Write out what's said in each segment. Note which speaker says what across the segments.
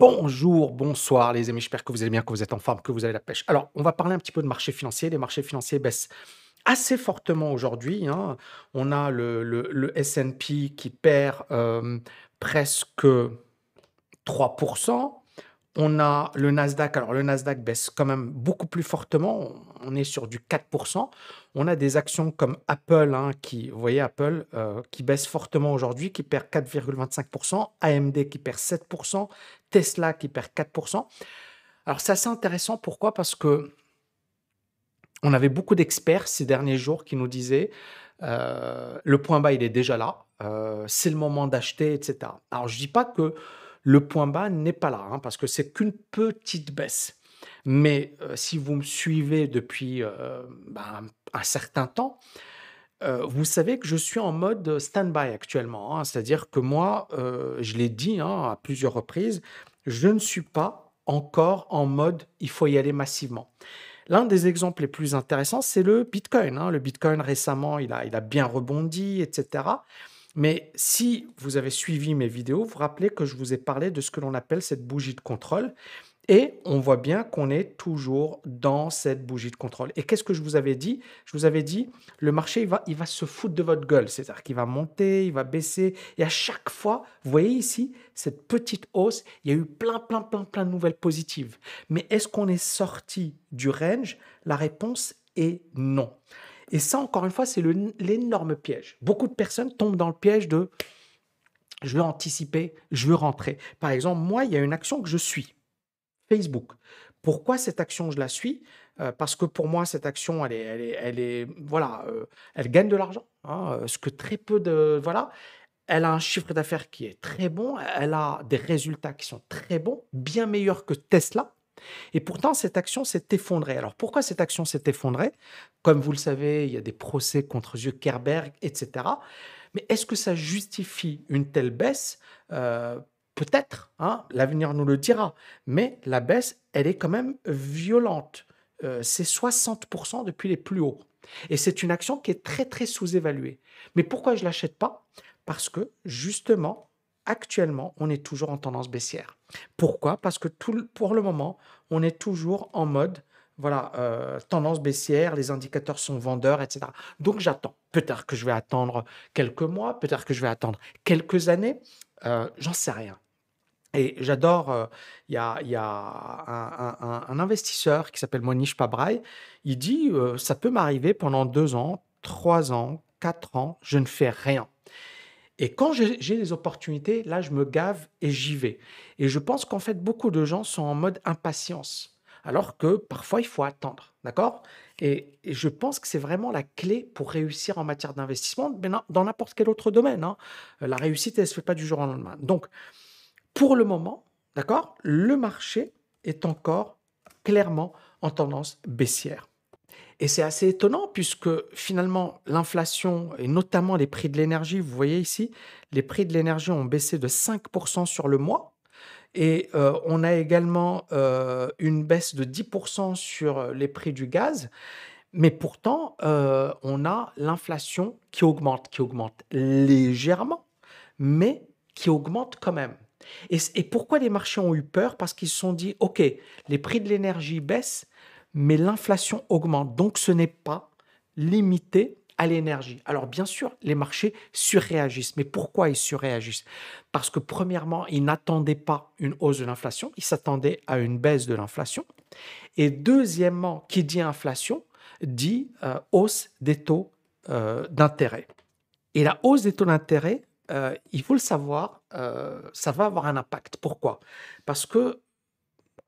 Speaker 1: Bonjour, bonsoir les amis, j'espère que vous allez bien, que vous êtes en forme, que vous avez la pêche. Alors, on va parler un petit peu de marché financier. Les marchés financiers baissent assez fortement aujourd'hui. hein. On a le, S&P qui perd euh, presque 3%. On a le Nasdaq. Alors, le Nasdaq baisse quand même beaucoup plus fortement. On est sur du 4%. On a des actions comme Apple, hein, qui, vous voyez, Apple, euh, qui baisse fortement aujourd'hui, qui perd 4,25%. AMD qui perd 7%. Tesla qui perd 4%. Alors, c'est assez intéressant. Pourquoi? Parce que on avait beaucoup d'experts ces derniers jours qui nous disaient euh, le point bas, il est déjà là, euh, c'est le moment d'acheter, etc. Alors, je dis pas que le point bas n'est pas là, hein, parce que c'est qu'une petite baisse. Mais si vous me suivez depuis euh, ben, un certain temps, euh, vous savez que je suis en mode stand-by actuellement. hein. C'est-à-dire que moi, euh, je l'ai dit hein, à plusieurs reprises, je ne suis pas encore en mode il faut y aller massivement. L'un des exemples les plus intéressants, c'est le Bitcoin. hein. Le Bitcoin, récemment, il a, bien rebondi, etc. Mais si vous avez suivi mes vidéos, vous rappelez que je vous ai parlé de ce que l'on appelle cette bougie de contrôle. Et on voit bien qu'on est toujours dans cette bougie de contrôle. Et qu'est-ce que je vous avais dit? Je vous avais dit, le marché, il va, il va se foutre de votre gueule. C'est-à-dire qu'il va monter, il va baisser. Et à chaque fois, vous voyez ici, cette petite hausse, il y a eu plein, plein, plein, plein de nouvelles positives. Mais est-ce qu'on est sorti du range? La réponse est non. Et ça, encore une fois, c'est l'énorme piège. Beaucoup de personnes tombent dans le piège de je veux anticiper, je veux rentrer. Par exemple, moi, il y a une action que je suis. Facebook. Pourquoi cette action, je la suis? Euh, Parce que pour moi, cette action, elle est, elle est, elle est- voilà, euh, elle gagne de l'argent, hein, euh, ce que très peu de, voilà, elle a un chiffre d'affaires qui est très bon, elle a des résultats qui sont très bons, bien meilleurs que Tesla. Et pourtant, cette action s'est effondrée. Alors pourquoi cette action s'est effondrée? Comme vous le savez, il y a des procès contre Zuckerberg, etc. Mais est-ce que ça justifie une telle baisse? Peut-être, hein, l'avenir nous le dira. Mais la baisse, elle est quand même violente. Euh, c'est 60% depuis les plus hauts. Et c'est une action qui est très, très sous-évaluée. Mais pourquoi je ne l'achète pas? Parce que, justement, actuellement, on est toujours en tendance baissière. Pourquoi? Parce que pour le moment, on est toujours en mode, voilà, euh, tendance baissière, les indicateurs sont vendeurs, etc. Donc j'attends. Peut-être que je vais attendre quelques mois, peut-être que je vais attendre quelques années, euh, j'en sais rien. Et j'adore, euh, il y a, il y a un, investisseur qui s'appelle Monish Pabrai, il dit, euh, ça peut m'arriver pendant deux ans, trois ans, quatre ans, je ne fais rien. Et quand j'ai des opportunités, là, je me gave et j'y vais. Et je pense qu'en fait, beaucoup de gens sont en mode impatience, alors que parfois, il faut attendre. D'accord? Et, je pense que c'est vraiment la clé pour réussir en matière d'investissement, mais dans n'importe quel autre domaine. hein. La réussite, elle ne se fait pas du jour au lendemain. Donc, pour le moment, d'accord, le marché est encore clairement en tendance baissière. Et c'est assez étonnant puisque finalement l'inflation et notamment les prix de l'énergie, vous voyez ici, les prix de l'énergie ont baissé de 5% sur le mois. Et euh, on a également euh, une baisse de 10% sur les prix du gaz. Mais pourtant, euh, on a l'inflation qui augmente, qui augmente légèrement, mais qui augmente quand même. Et pourquoi les marchés ont eu peur? Parce qu'ils se sont dit, OK, les prix de l'énergie baissent, mais l'inflation augmente. Donc ce n'est pas limité l'énergie. Alors bien sûr, les marchés surréagissent. Mais pourquoi ils surréagissent? Parce que premièrement, ils n'attendaient pas une hausse de l'inflation, ils s'attendaient à une baisse de l'inflation. Et deuxièmement, qui dit inflation dit euh, hausse des taux euh, d'intérêt. Et la hausse des taux d'intérêt, euh, il faut le savoir, ça va avoir un impact. Pourquoi? Parce que,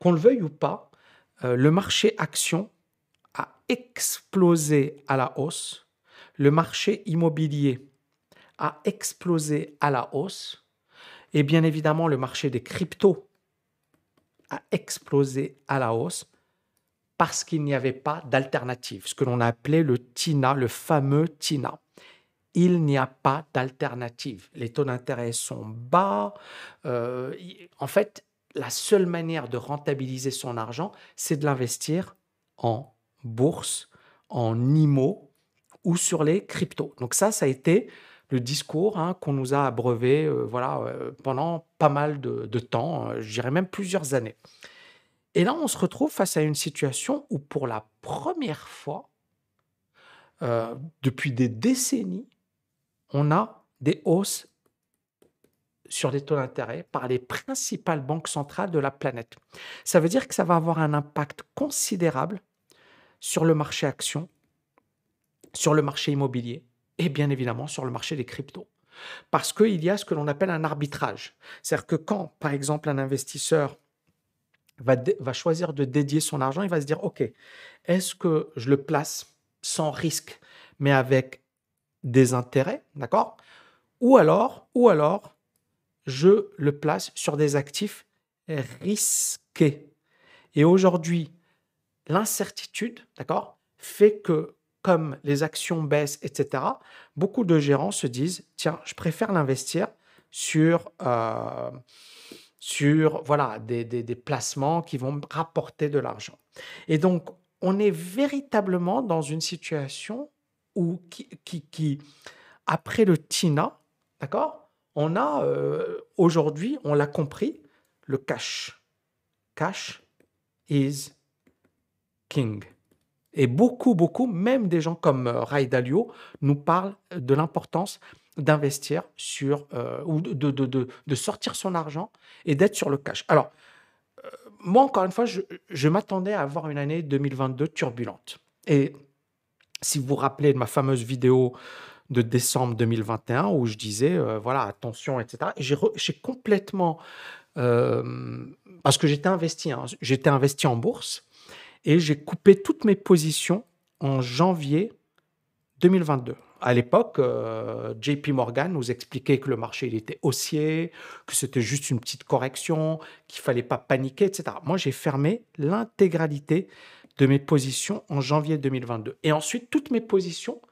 Speaker 1: qu'on le veuille ou pas, le marché action a explosé à la hausse, le marché immobilier a explosé à la hausse, et bien évidemment le marché des cryptos a explosé à la hausse parce qu'il n'y avait pas d'alternative, ce que l'on a le TINA, le fameux TINA. Il n'y a pas d'alternative. Les taux d'intérêt sont bas. euh, en fait, la seule manière de rentabiliser son argent, c'est de l'investir en bourse, en IMO ou sur les cryptos. Donc ça, ça a été le discours hein, qu'on nous a abreuvé euh, voilà, euh, pendant pas mal de, temps, euh, je dirais même plusieurs années. Et là, on se retrouve face à une situation où pour la première fois, depuis des décennies, on a des hausses sur les taux d'intérêt par les principales banques centrales de la planète. Ça veut dire que ça va avoir un impact considérable sur le marché action, sur le marché immobilier et bien évidemment sur le marché des cryptos. Parce qu'il y a ce que l'on appelle un arbitrage. C'est-à-dire que quand, par exemple, un investisseur va, choisir de dédier son argent, il va se dire, OK, est-ce que je le place sans risque, mais avec des intérêts, d'accord? Ou alors, ou alors, je le place sur des actifs risqués. Et aujourd'hui, l'incertitude, d'accord, fait que comme les actions baissent, etc., beaucoup de gérants se disent, tiens, je préfère l'investir sur, euh, sur voilà, des, des- placements qui vont me rapporter de l'argent. Et donc, on est véritablement dans une situation où, qui, qui, qui- après le TINA, d'accord, on a euh, aujourd'hui, on l'a compris, le cash. Cash is king. Et beaucoup, beaucoup, même des gens comme euh, Ray Dalio, nous parlent de l'importance d'investir sur, euh, ou de, de, de, de sortir son argent et d'être sur le cash. Alors, moi, encore une fois, je, je m'attendais à avoir une année 2022 turbulente. Et si vous vous rappelez de ma fameuse vidéo de décembre 2021 où je disais, euh, voilà, attention, etc., et j'ai complètement, euh, parce que j'étais investi, hein, j'étais investi en bourse, et j'ai coupé toutes mes positions en janvier 2022. À l'époque, euh, JP Morgan nous expliquait que le marché était haussier, que c'était juste une petite correction, qu'il fallait pas paniquer, etc. Moi, j'ai fermé l'intégralité de mes positions en janvier 2022. Et ensuite, toutes mes positions,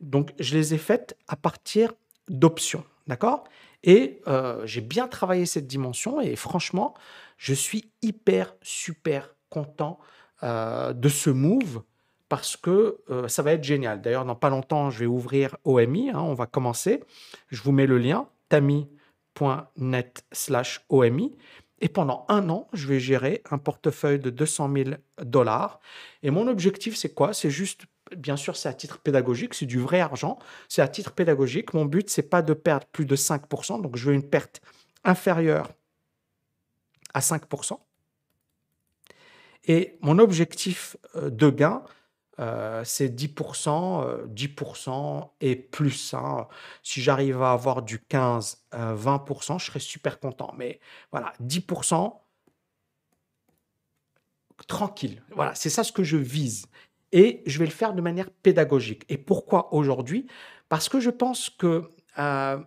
Speaker 1: donc je les ai faites à partir d'options, d'accord? Et euh, j'ai bien travaillé cette dimension et franchement, je suis hyper, super content euh, de ce move parce que euh, ça va être génial. D'ailleurs, dans pas longtemps, je vais ouvrir OMI. hein, on va commencer. Je vous mets le lien tami.net slash OMI. Et pendant un an, je vais gérer un portefeuille de 200 000 dollars. Et mon objectif, c'est quoi? C'est juste, bien sûr, c'est à titre pédagogique, c'est du vrai argent. C'est à titre pédagogique. Mon but, c'est pas de perdre plus de 5%. Donc, je veux une perte inférieure à 5%. Et mon objectif euh, de gain, euh, c'est 10%, euh, 10% et plus. hein. Si j'arrive à avoir du 15, euh, 20%, je serais super content. Mais voilà, 10%, tranquille. Voilà, c'est ça ce que je vise. Et je vais le faire de manière pédagogique. Et pourquoi aujourd'hui? Parce que je pense que euh,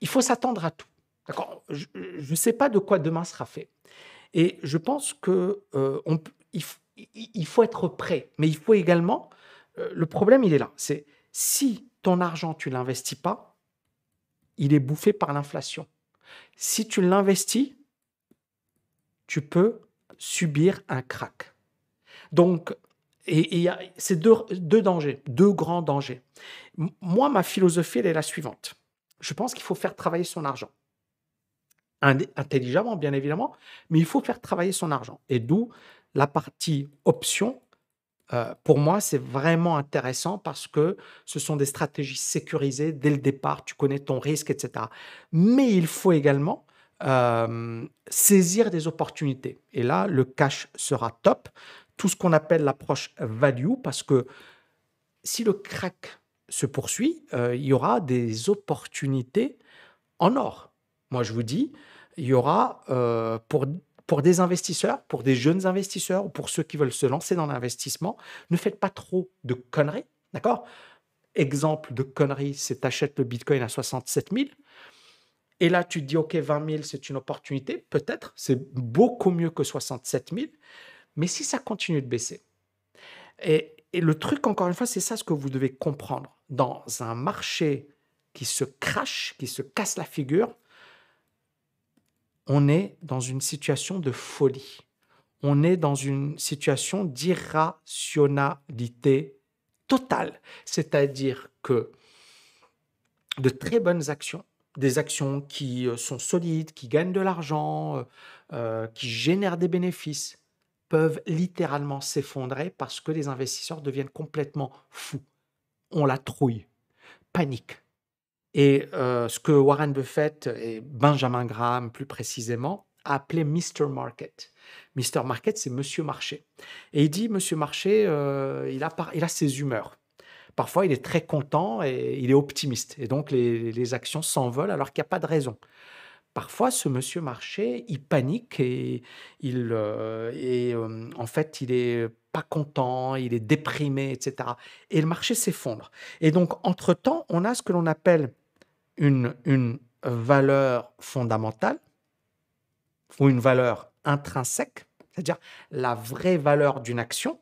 Speaker 1: il faut s'attendre à tout. D'accord? Je ne sais pas de quoi demain sera fait. Et je pense que euh, on il, faut être prêt. Mais il faut également. euh, le problème, il est là. C'est si ton argent, tu l'investis pas, il est bouffé par l'inflation. Si tu l'investis, tu peux subir un crack. Donc, et il y a c'est deux, deux dangers, deux grands dangers. Moi, ma philosophie, elle est la suivante. Je pense qu'il faut faire travailler son argent. Intelligemment, bien évidemment, mais il faut faire travailler son argent. Et d'où la partie option. euh, pour moi, c'est vraiment intéressant parce que ce sont des stratégies sécurisées dès le départ. Tu connais ton risque, etc. Mais il faut également euh, saisir des opportunités. Et là, le cash sera top. Tout ce qu'on appelle l'approche value, parce que si le crack se poursuit, euh, il y aura des opportunités en or. Moi, je vous dis, il y aura euh, pour, pour des investisseurs, pour des jeunes investisseurs ou pour ceux qui veulent se lancer dans l'investissement, ne faites pas trop de conneries, d'accord? Exemple de conneries, c'est t'achètes le Bitcoin à 67 000. Et là, tu te dis, OK, 20 000, c'est une opportunité. Peut-être, c'est beaucoup mieux que 67 000. Mais si ça continue de baisser, et, et le truc, encore une fois, c'est ça ce que vous devez comprendre. Dans un marché qui se crache, qui se casse la figure, on est dans une situation de folie. On est dans une situation d'irrationalité totale. C'est-à-dire que de très bonnes actions, des actions qui euh, sont solides, qui gagnent de l'argent, euh, euh, qui génèrent des bénéfices, peuvent littéralement s'effondrer parce que les investisseurs deviennent complètement fous. On la trouille, panique. Et ce que Warren Buffett et Benjamin Graham plus précisément a appelé Mr. Market. Mr. Market, c'est Monsieur Marché. Et il dit, Monsieur Marché, il, a, il a ses humeurs. Parfois, il est très content et il est optimiste. Et donc, les, actions s'envolent alors qu'il n'y a pas de raison. Parfois, ce monsieur marché, il panique et, il, euh, et euh, en fait, il est pas content, il est déprimé, etc. Et le marché s'effondre. Et donc, entre-temps, on a ce que l'on appelle une, une valeur fondamentale ou une valeur intrinsèque, c'est-à-dire la vraie valeur d'une action.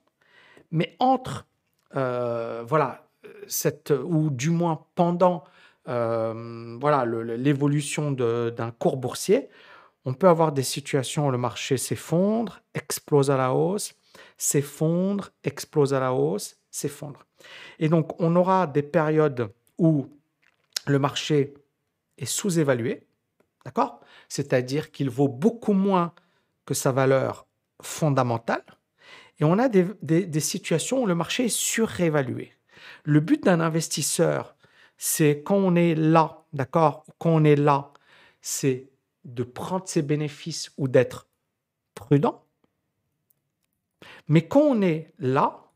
Speaker 1: Mais entre euh, voilà, cette, ou du moins pendant euh, voilà, l'évolution d'un cours boursier, on peut avoir des situations où le marché s'effondre, explose à la hausse, s'effondre, explose à la hausse, s'effondre. Et donc, on aura des périodes où le marché est sous-évalué, d'accord? C'est-à-dire qu'il vaut beaucoup moins que sa valeur fondamentale. Et on a des, situations où le marché est surévalué. Le but d'un investisseur, c'est quand on est là, d'accord? Quand on est là, c'est de prendre ses bénéfices ou d'être prudent. Mais quand on est là,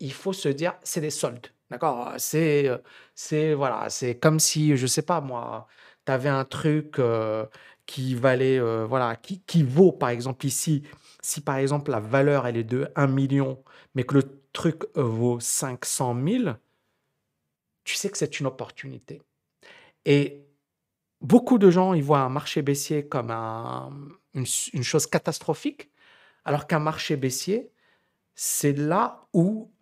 Speaker 1: il faut se dire, c'est des soldes. D'accord C'est c'est voilà, c'est comme si je sais pas moi, tu avais un truc qui valait voilà, qui, qui vaut par exemple ici si par exemple la valeur elle est de 1 million, mais que le truc vaut 500 000, tu sais que c'est une opportunité. Et beaucoup de gens, ils voient un marché baissier comme une, chose catastrophique, alors qu'un marché baissier, c'est là où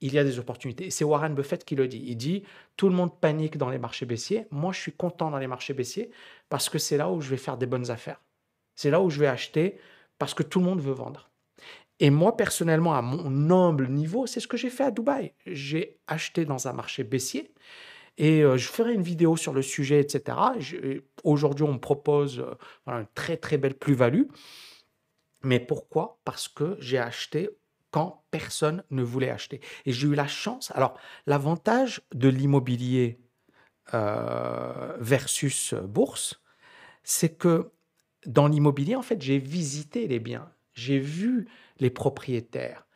Speaker 1: il y a des opportunités. C'est Warren Buffett qui le dit. Il dit, tout le monde panique dans les marchés baissiers. Moi, je suis content dans les marchés baissiers parce que c'est là où je vais faire des bonnes affaires. C'est là où je vais acheter parce que tout le monde veut vendre. Et moi, personnellement, à mon humble niveau, c'est ce que j'ai fait à Dubaï. J'ai acheté dans un marché baissier et euh, je ferai une vidéo sur le sujet, etc. Aujourd'hui, on me propose euh, une très, très belle plus-value. Mais pourquoi? Parce que j'ai acheté quand personne ne voulait acheter. Et j'ai eu la chance. Alors, l'avantage de l'immobilier euh, versus bourse, c'est que dans l'immobilier, en fait, j'ai visité les biens, j'ai vu les propriétaires.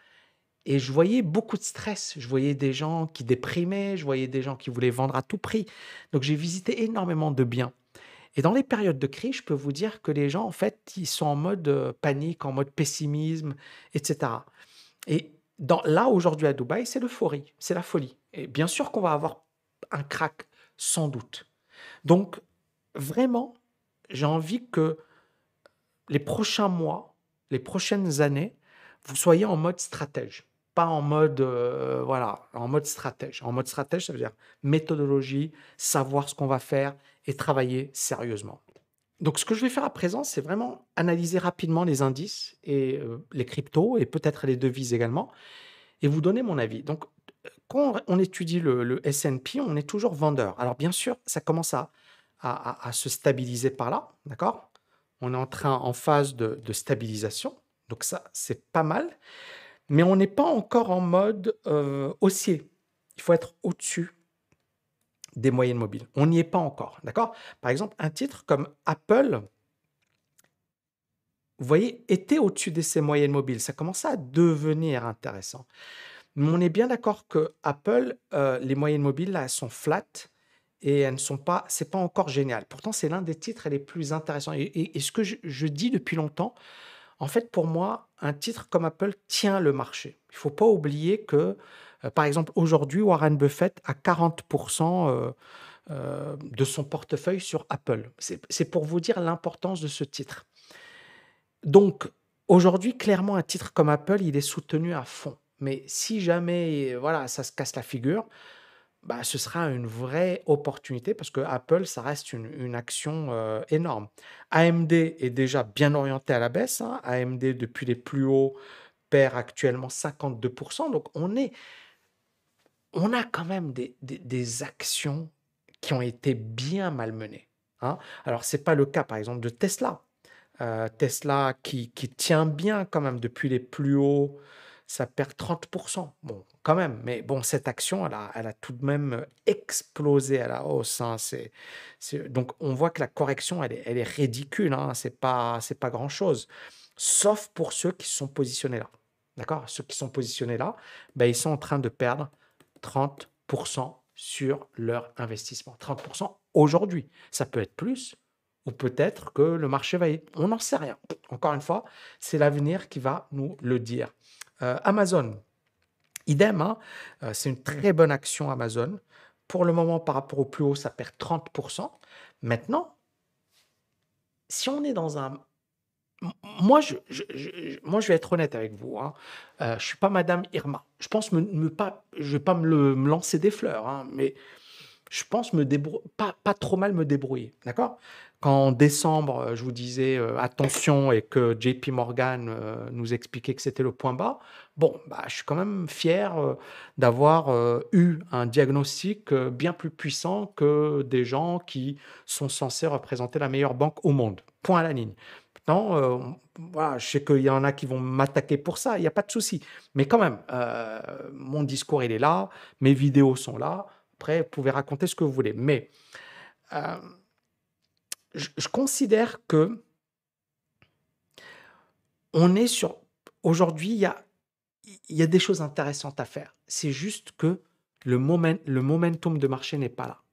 Speaker 1: Et je voyais beaucoup de stress. Je voyais des gens qui déprimaient, je voyais des gens qui voulaient vendre à tout prix. Donc j'ai visité énormément de biens. Et dans les périodes de crise, je peux vous dire que les gens, en fait, ils sont en mode euh, panique, en mode pessimisme, etc. Et dans, là, aujourd'hui à Dubaï, c'est l'euphorie, c'est la folie. Et bien sûr qu'on va avoir un crack, sans doute. Donc, vraiment, j'ai envie que les prochains mois, les prochaines années, vous soyez en mode stratège, pas en mode euh, voilà, en mode stratège. En mode stratège, ça veut dire méthodologie, savoir ce qu'on va faire et travailler sérieusement. Donc, ce que je vais faire à présent, c'est vraiment analyser rapidement les indices et euh, les cryptos et peut-être les devises également, et vous donner mon avis. Donc, quand on étudie le, le S&P, on est toujours vendeur. Alors, bien sûr, ça commence à, se stabiliser par là, d'accord? On est en train, en phase de, stabilisation. Donc ça, c'est pas mal. Mais on n'est pas encore en mode euh, haussier. Il faut être au-dessus des moyennes mobiles. On n'y est pas encore. D'accord? Par exemple, un titre comme Apple, vous voyez, était au-dessus de ces moyennes mobiles. Ça commence à devenir intéressant. Mais on est bien d'accord que Apple, euh, les moyennes mobiles, là, elles sont flat et elles ne sont pas, c'est pas encore génial. Pourtant, c'est l'un des titres les plus intéressants. Et, ce que je, dis depuis longtemps, en fait, pour moi, un titre comme Apple tient le marché. Il faut pas oublier que, par exemple, aujourd'hui, Warren Buffett a 40% euh, euh, de son portefeuille sur Apple. C'est pour vous dire l'importance de ce titre. Donc, aujourd'hui, clairement, un titre comme Apple, il est soutenu à fond. Mais si jamais, voilà, ça se casse la figure, bah, ce sera une vraie opportunité parce que Apple, ça reste une, action euh, énorme. AMD est déjà bien orienté à la baisse. Hein. AMD, depuis les plus hauts, perd actuellement 52%. Donc, on est, on a quand même des, actions qui ont été bien malmenées. Hein. Alors, ce n'est pas le cas, par exemple, de Tesla. Euh, Tesla qui, tient bien quand même depuis les plus hauts, ça perd 30%. Bon, quand même, mais bon, cette action, elle a, tout de même explosé à la hausse. Hein. Donc, on voit que la correction, elle est, ridicule. Hein. Ce n'est pas, pas grand-chose. Sauf pour ceux qui sont positionnés là. D'accord? Ceux qui sont positionnés là, ben, ils sont en train de perdre 30% sur leur investissement. 30% aujourd'hui. Ça peut être plus ou peut-être que le marché va y... On n'en sait rien. Encore une fois, c'est l'avenir qui va nous le dire. Euh, Amazon, idem, hein, euh, c'est une très bonne action Amazon. Pour le moment, par rapport au plus haut, ça perd 30%. Maintenant, si on est dans un moi, je, moi, je vais être honnête avec vous. Hein. Euh, je suis pas Madame Irma. Je pense me, pas, je vais pas me, me lancer des fleurs, hein, mais je pense me pas, pas trop mal me débrouiller. D'accord? Quand en décembre, euh, je vous disais euh, attention et que JP Morgan nous expliquait que c'était le point bas, bon, bah, je suis quand même fier d'avoir eu un diagnostic bien plus puissant que des gens qui sont censés représenter la meilleure banque au monde. Point à la ligne. Euh, je sais qu'il y en a qui vont m'attaquer pour ça, il n'y a pas de souci. Mais quand même, euh, mon discours, il est là, mes vidéos sont là. Après, vous pouvez raconter ce que vous voulez. Mais euh, je, considère que on est sur. Aujourd'hui, il y a, y a des choses intéressantes à faire. C'est juste que le, moment, le momentum de marché n'est pas là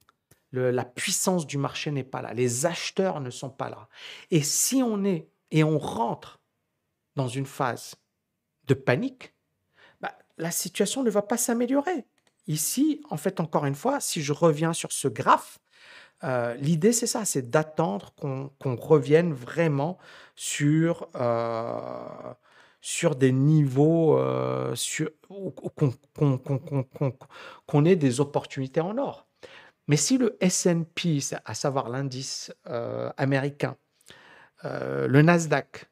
Speaker 1: la puissance du marché n'est pas là, les acheteurs ne sont pas là. Et si on est et on rentre dans une phase de panique, bah, la situation ne va pas s'améliorer. Ici, en fait, encore une fois, si je reviens sur ce graphe, euh, l'idée c'est ça, c'est d'attendre qu'on revienne vraiment sur, euh, sur des niveaux, euh, qu'on ait des opportunités en or. Mais si le S&P, à savoir l'indice euh, américain, euh, le Nasdaq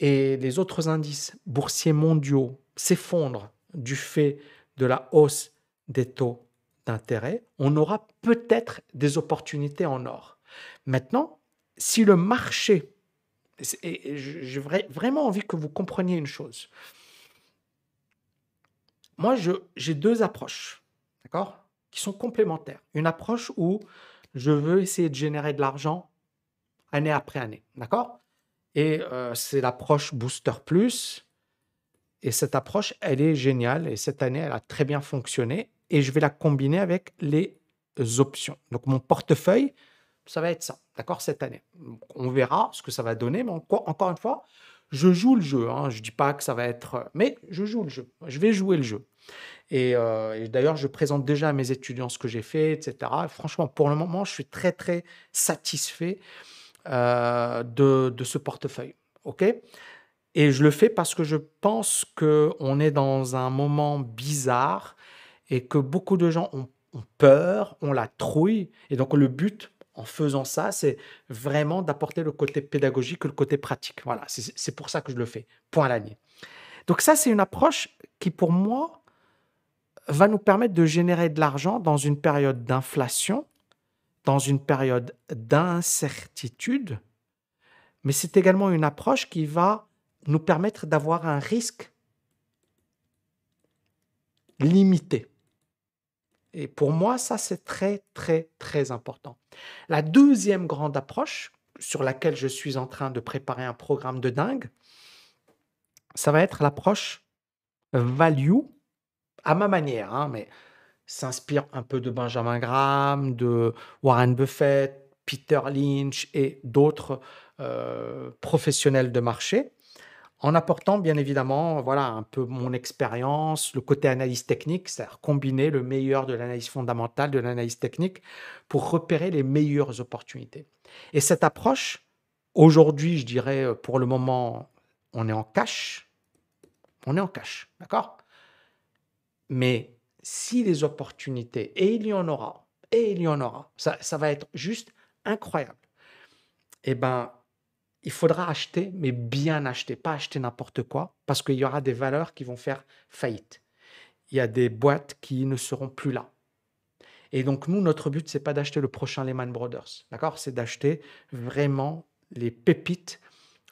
Speaker 1: et les autres indices boursiers mondiaux s'effondrent du fait de la hausse des taux d'intérêt, on aura peut-être des opportunités en or. Maintenant, si le marché, j'ai vraiment envie que vous compreniez une chose, moi j'ai deux approches, d'accord? Qui sont complémentaires. Une approche où je veux essayer de générer de l'argent année après année. D'accord? Et euh, c'est l'approche Booster Plus. Et cette approche, elle est géniale. Et cette année, elle a très bien fonctionné. Et je vais la combiner avec les options. Donc, mon portefeuille, ça va être ça. D'accord Cette année. On verra ce que ça va donner. Mais encore une fois, je joue le jeu. Hein. Je ne dis pas que ça va être. Mais je joue le jeu. Je vais jouer le jeu. Euh, et, d'ailleurs, je présente déjà à mes étudiants ce que j'ai fait, etc. franchement, pour le moment, je suis très, très satisfait euh, de, ce portefeuille. OK? Et je le fais parce que je pense qu'on est dans un moment bizarre et que beaucoup de gens ont, ont peur, ont la trouille. Et donc, le but, en faisant ça, c'est vraiment d'apporter le côté pédagogique le côté pratique. Voilà, c'est pour ça que je le fais. Point à l'année. Donc ça, c'est une approche qui, pour moi, va nous permettre de générer de l'argent dans une période d'inflation, dans une période d'incertitude, mais c'est également une approche qui va nous permettre d'avoir un risque limité. Et pour moi, ça, c'est très, très, très important. La deuxième grande approche sur laquelle je suis en train de préparer un programme de dingue, ça va être l'approche value à ma manière, hein, mais s'inspire un peu de Benjamin Graham, de Warren Buffett, Peter Lynch et d'autres euh, professionnels de marché, en apportant bien évidemment voilà, un peu mon expérience, le côté analyse technique, c'est-à-dire combiner le meilleur de l'analyse fondamentale, de l'analyse technique, pour repérer les meilleures opportunités. Et cette approche, aujourd'hui, je dirais, pour le moment, on est en cash. On est en cash, d'accord? Mais si les opportunités, et il y en aura, et il y en aura, ça, ça va être juste incroyable, eh ben, il faudra acheter, mais bien acheter, pas acheter n'importe quoi, parce qu'il y aura des valeurs qui vont faire faillite. il y a des boîtes qui ne seront plus là. Et donc, nous, notre but, c'est pas d'acheter le prochain Lehman Brothers. D'accord? C'est d'acheter vraiment les pépites,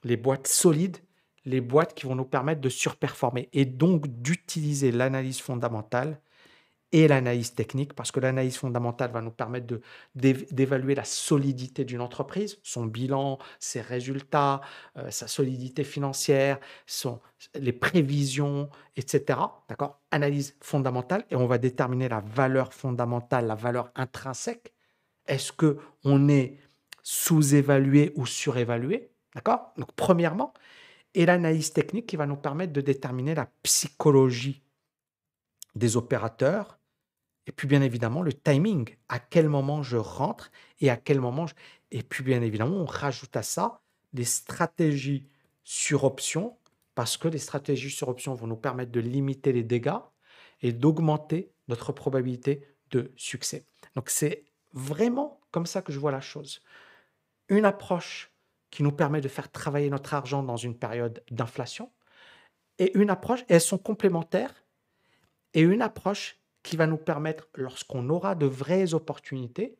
Speaker 1: les boîtes solides, les boîtes qui vont nous permettre de surperformer et donc d'utiliser l'analyse fondamentale et l'analyse technique, parce que l'analyse fondamentale va nous permettre d'évaluer la solidité d'une entreprise, son bilan, ses résultats, euh, sa solidité financière, les prévisions, etc. D'accord? Analyse fondamentale, et on va déterminer la valeur fondamentale, la valeur intrinsèque. Est-ce que on est sous-évalué ou surévalué? D'accord? Donc, premièrement, et l'analyse technique qui va nous permettre de déterminer la psychologie des opérateurs, et puis, bien évidemment, le timing, à quel moment je rentre et à quel moment je... Et puis, bien évidemment, on rajoute à ça des stratégies sur option, parce que les stratégies sur option vont nous permettre de limiter les dégâts et d'augmenter notre probabilité de succès. Donc, c'est vraiment comme ça que je vois la chose. Une approche qui nous permet de faire travailler notre argent dans une période d'inflation, et une approche, et elles sont complémentaires, et une approche qui va nous permettre, lorsqu'on aura de vraies opportunités,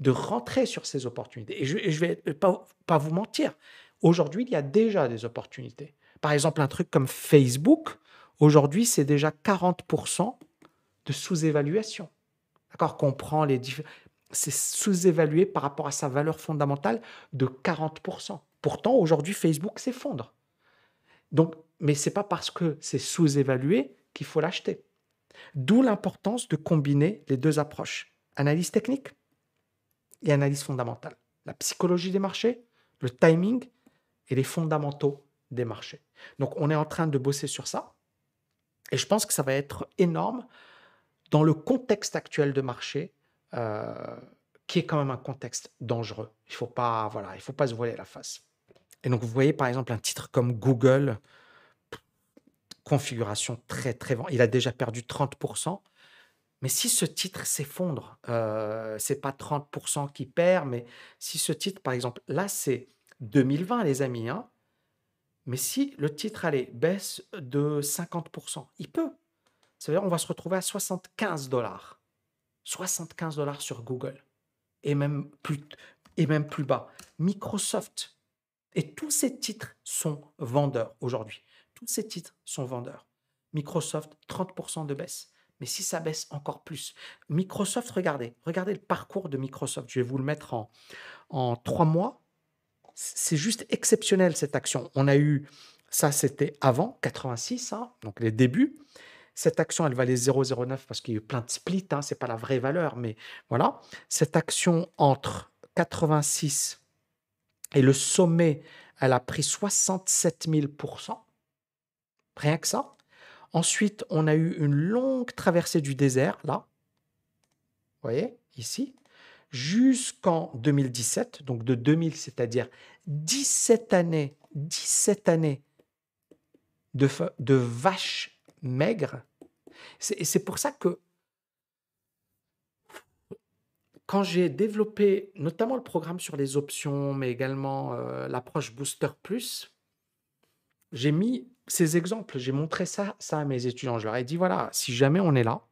Speaker 1: de rentrer sur ces opportunités. Et je ne vais pas, pas vous mentir, aujourd'hui, il y a déjà des opportunités. Par exemple, un truc comme Facebook, aujourd'hui, c'est déjà 40% de sous-évaluation. D'accord Qu'on prend les C'est sous-évalué par rapport à sa valeur fondamentale de 40%. Pourtant, aujourd'hui, Facebook s'effondre. Donc, mais ce n'est pas parce que c'est sous-évalué qu'il faut l'acheter. D'où l'importance de combiner les deux approches, analyse technique et analyse fondamentale. La psychologie des marchés, le timing et les fondamentaux des marchés. Donc on est en train de bosser sur ça et je pense que ça va être énorme dans le contexte actuel de marché qui est quand même un contexte dangereux. Il faut, pas, voilà, il faut pas se voiler la face. Et donc vous voyez par exemple un titre comme Google configuration très, très... Il a déjà perdu 30%. Mais si ce titre s'effondre, euh, c'est pas 30% qui perd, mais si ce titre, par exemple, là, c'est 2020, les amis, hein, mais si le titre, allait baisse de 50%, il peut. Ça veut dire on va se retrouver à 75 dollars. 75 dollars sur Google. Et même, plus, bas. Microsoft. Et tous ces titres sont vendeurs aujourd'hui. Tous ces titres sont vendeurs. Microsoft, 30% de baisse. Mais si ça baisse encore plus, Microsoft, regardez, regardez le parcours de Microsoft. Je vais vous le mettre en, en trois mois. C'est juste exceptionnel cette action. On a eu, ça c'était avant 86, hein, donc les débuts. Cette action, elle valait 0,09 parce qu'il y a eu plein de splits, hein, ce n'est pas la vraie valeur, mais voilà. Cette action entre 86 et le sommet, elle a pris 67 000% Rien que ça. Ensuite, on a eu une longue traversée du désert, là. Vous voyez, ici. Jusqu'en 2017, donc de 2000, c'est-à-dire 17 années, 17 années de, de vaches maigres. Et c'est pour ça que quand j'ai développé notamment le programme sur les options, mais également euh, l'approche Booster Plus, j'ai mis ces exemples, j'ai montré ça, ça à mes étudiants. Je leur ai dit, voilà, si jamais on est là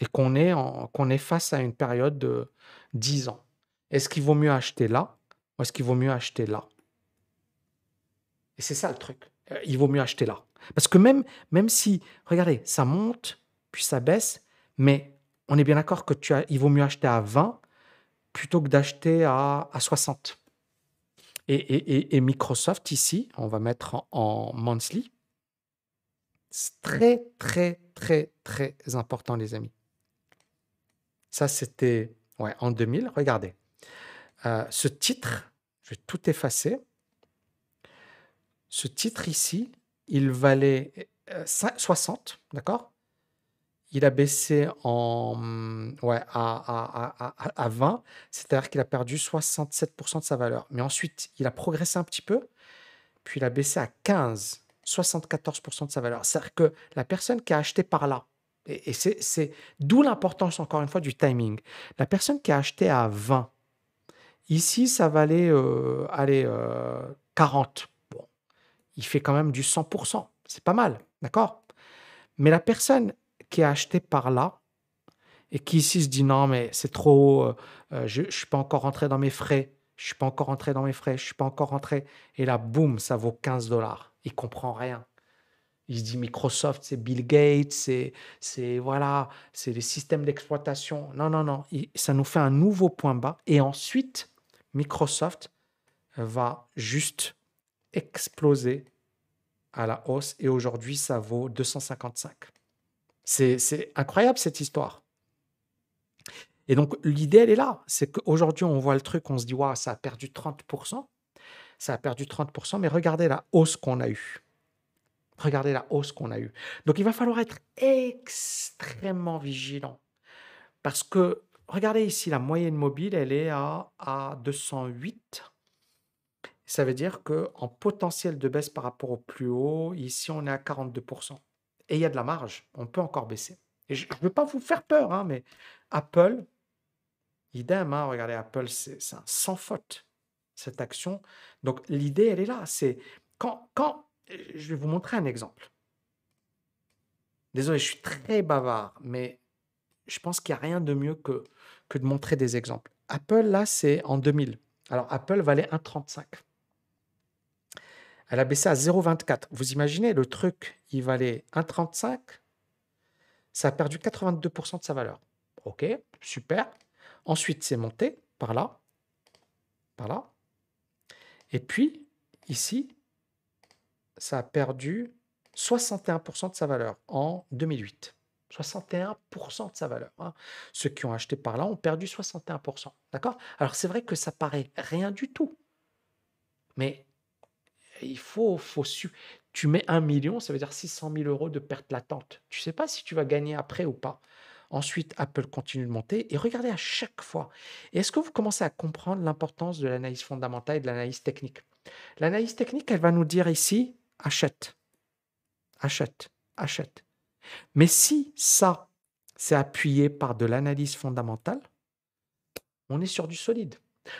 Speaker 1: et qu'on est, qu'on est face à une période de 10 ans, est-ce qu'il vaut mieux acheter là ou est-ce qu'il vaut mieux acheter là? Et c'est ça le truc. Euh, il vaut mieux acheter là. Parce que même, même si, regardez, ça monte, puis ça baisse, mais on est bien d'accord que tu as, il vaut mieux acheter à 20 plutôt que d'acheter à, à 60. Et, Microsoft ici, on va mettre en, monthly. C'est très, très, très, très important, les amis. Ça, c'était ouais, en 2000. Regardez. Euh, ce titre, je vais tout effacer. Ce titre ici, il valait 60, euh, d'accord? Il a baissé en, ouais, à, à, à, 20, c'est-à-dire qu'il a perdu 67% de sa valeur. Mais ensuite, il a progressé un petit peu, puis il a baissé à 15, 74% de sa valeur. C'est-à-dire que la personne qui a acheté par là, et, c'est d'où l'importance, encore une fois, du timing. La personne qui a acheté à 20, ici, ça valait euh, allez, 40. Euh, il fait quand même du 100%. C'est pas mal, d'accord? Mais la personne qui a acheté par là et qui ici se dit non, mais c'est trop, euh, euh, je ne suis pas encore rentré dans mes frais, je ne suis pas encore rentré dans mes frais, je ne suis pas encore rentré. Et là, boum, ça vaut 15 dollars. Il comprend rien. Il se dit Microsoft, c'est Bill Gates, c'est, c'est voilà, c'est les systèmes d'exploitation. Non, non, non. ça nous fait un nouveau point bas. Et ensuite, Microsoft va juste exploser à la hausse. Et aujourd'hui, ça vaut 255. C'est, incroyable cette histoire. Et donc, l'idée, elle est là. C'est qu'aujourd'hui, on voit le truc, on se dit, waouh, ça a perdu 30%. Ça a perdu 30%, mais regardez la hausse qu'on a eue. Regardez la hausse qu'on a eue. Donc, il va falloir être extrêmement vigilant. Parce que, regardez ici, la moyenne mobile, elle est à, à 208. Ça veut dire qu'en potentiel de baisse par rapport au plus haut, ici, on est à 42%. Et il y a de la marge. On peut encore baisser. Et je ne veux pas vous faire peur, hein, mais Apple, idem, hein, regardez, Apple, c'est sans faute, cette action. Donc, l'idée, elle est là. C'est quand, quand je vais vous montrer un exemple. Désolé, je suis très bavard, mais je pense qu'il n'y a rien de mieux que, que de montrer des exemples. Apple, là, c'est en 2000. Alors, Apple valait 1,35. Elle a baissé à 0,24. Vous imaginez, le truc, il valait 1,35. Ça a perdu 82% de sa valeur. OK, super. Ensuite, c'est monté par là, par là. Et puis, ici, ça a perdu 61% de sa valeur en 2008. 61% de sa valeur. Hein. Ceux qui ont acheté par là ont perdu 61%. D'accord? Alors c'est vrai que ça paraît rien du tout. Mais il faut, faut su... Tu mets un million, ça veut dire 600 000 euros de perte latente. Tu sais pas si tu vas gagner après ou pas. Ensuite, Apple continue de monter et regardez à chaque fois. est-ce que vous commencez à comprendre l'importance de l'analyse fondamentale et de l'analyse technique? L'analyse technique, elle va nous dire ici, achète, achète, achète. Mais si ça, c'est appuyé par de l'analyse fondamentale, on est sur du solide.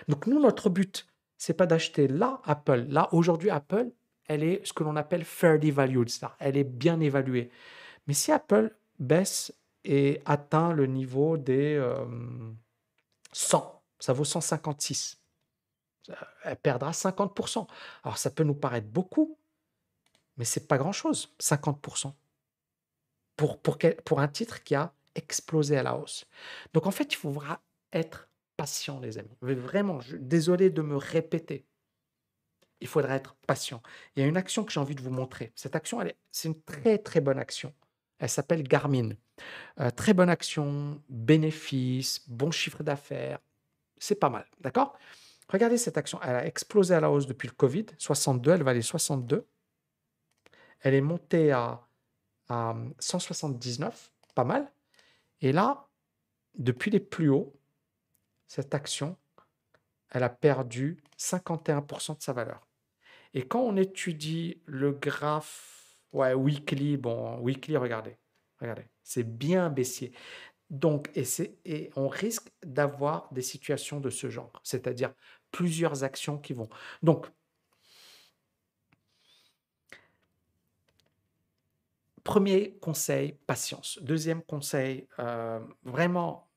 Speaker 1: Donc nous, notre but, c'est pas d'acheter là Apple. Là, aujourd'hui, Apple, elle est ce que l'on appelle fairly valued, elle est bien évaluée. Mais si Apple baisse et atteint le niveau des 100, euh, ça vaut 156, elle perdra 50%. Alors ça peut nous paraître beaucoup, mais c'est pas grand-chose, 50%, pour, pour, pour un titre qui a explosé à la hausse. Donc en fait, il faudra être patient, les amis. Vraiment, désolé de me répéter. Il faudra être patient. Il y a une action que j'ai envie de vous montrer. Cette action, c'est une très très bonne action. Elle s'appelle Garmin. Euh, très bonne action, bénéfice, bon chiffre d'affaires. C'est pas mal, d'accord? Regardez cette action. Elle a explosé à la hausse depuis le Covid. 62, elle valait 62. Elle est montée à, 179, pas mal. Et là, depuis les plus hauts, cette action, elle a perdu 51% de sa valeur. Et quand on étudie le graphe ouais, weekly, bon, weekly, regardez, regardez, c'est bien baissier. Donc, et, et on risque d'avoir des situations de ce genre, c'est-à-dire plusieurs actions qui vont. Donc, Premier conseil, patience. Deuxième conseil, euh, vraiment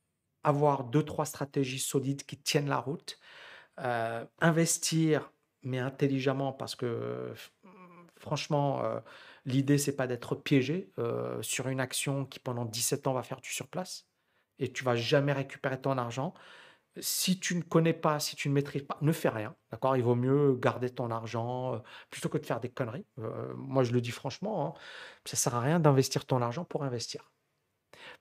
Speaker 1: avoir deux, trois stratégies solides qui tiennent la route. Euh, investir, mais intelligemment, parce que franchement, euh, l'idée, c'est pas d'être piégé sur une action qui, pendant 17 ans, va faire du surplace et tu vas jamais récupérer ton argent si tu ne connais pas, si tu ne maîtrises pas, ne fais rien. D'accord? Il vaut mieux garder ton argent euh, plutôt que de faire des conneries. Euh, moi, je le dis franchement, hein, ça sert à rien d'investir ton argent pour investir.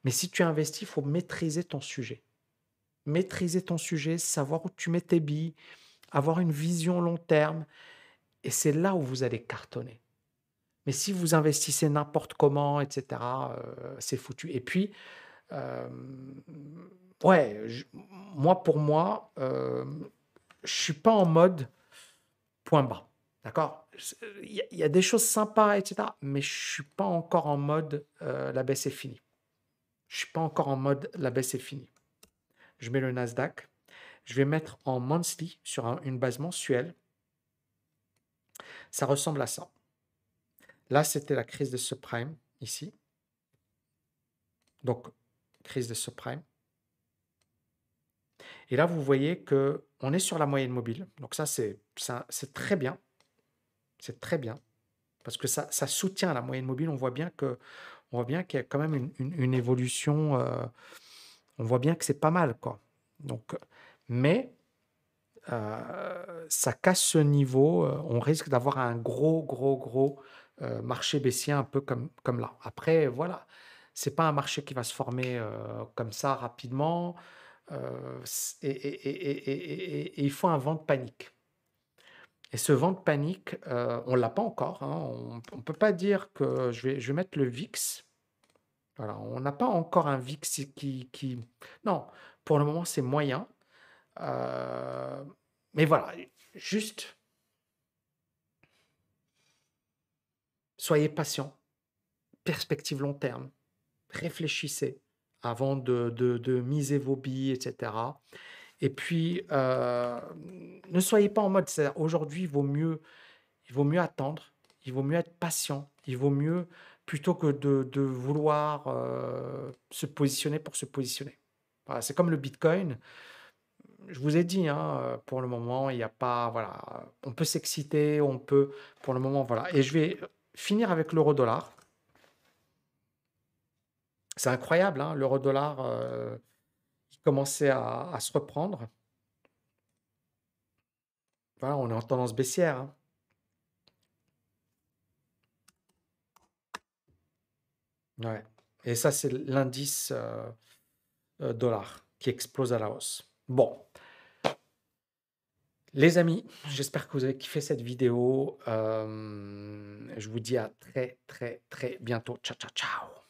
Speaker 1: Mais si tu investis, il faut maîtriser ton sujet. Maîtriser ton sujet, savoir où tu mets tes billes, avoir une vision long terme. Et c'est là où vous allez cartonner. Mais si vous investissez n'importe comment, etc., euh, c'est foutu. Et puis, Ouais, moi, pour moi, euh, je suis pas en mode point bas. D'accord? Il y, a des choses sympas, etc. Mais je suis pas encore en mode euh, la baisse est finie. Je suis pas encore en mode la baisse est finie. Je mets le Nasdaq. Je vais mettre en monthly sur une base mensuelle. Ça ressemble à ça. Là, c'était la crise de subprime, ici. Donc, crise de subprime. Et là, vous voyez que on est sur la moyenne mobile. Donc ça, c'est c'est très bien. C'est très bien. Parce que ça, ça soutient la moyenne mobile. On voit bien que on voit bien qu'il y a quand même une, évolution. Euh, on voit bien que c'est pas mal, quoi. Donc, mais euh, ça casse ce niveau. Euh, on risque d'avoir un gros, gros, gros marché baissier, un peu comme, comme là. Après, voilà, c'est pas un marché qui va se former comme ça rapidement. et, il faut un vent de panique. Et ce vent de panique, on ne l'a pas encore. Hein. On ne peut pas dire que je vais, mettre le VIX. Voilà, on n'a pas encore un VIX qui, qui... Non, pour le moment, c'est moyen. Euh, mais voilà, juste soyez patient, perspective long terme, réfléchissez avant de, de, miser vos billes, etc. Et puis, euh, ne soyez pas en mode, aujourd'hui, il vaut mieux, il vaut mieux attendre, il vaut mieux être patient, il vaut mieux plutôt que de, vouloir euh, se positionner pour se positionner. Voilà, c'est comme le Bitcoin je vous ai dit, hein, pour le moment, il n'y a pas, voilà, on peut s'exciter, on peut, pour le moment, voilà. Et je vais finir avec l'euro-dollar. C'est incroyable, hein, l'euro-dollar euh, commençait à, se reprendre. Voilà, on est en tendance baissière. Hein. Et ça, c'est l'indice euh, euh, dollar qui explose à la hausse. Bon, les amis, j'espère que vous avez kiffé cette vidéo. Euh, je vous dis à très très très bientôt. Ciao ciao ciao.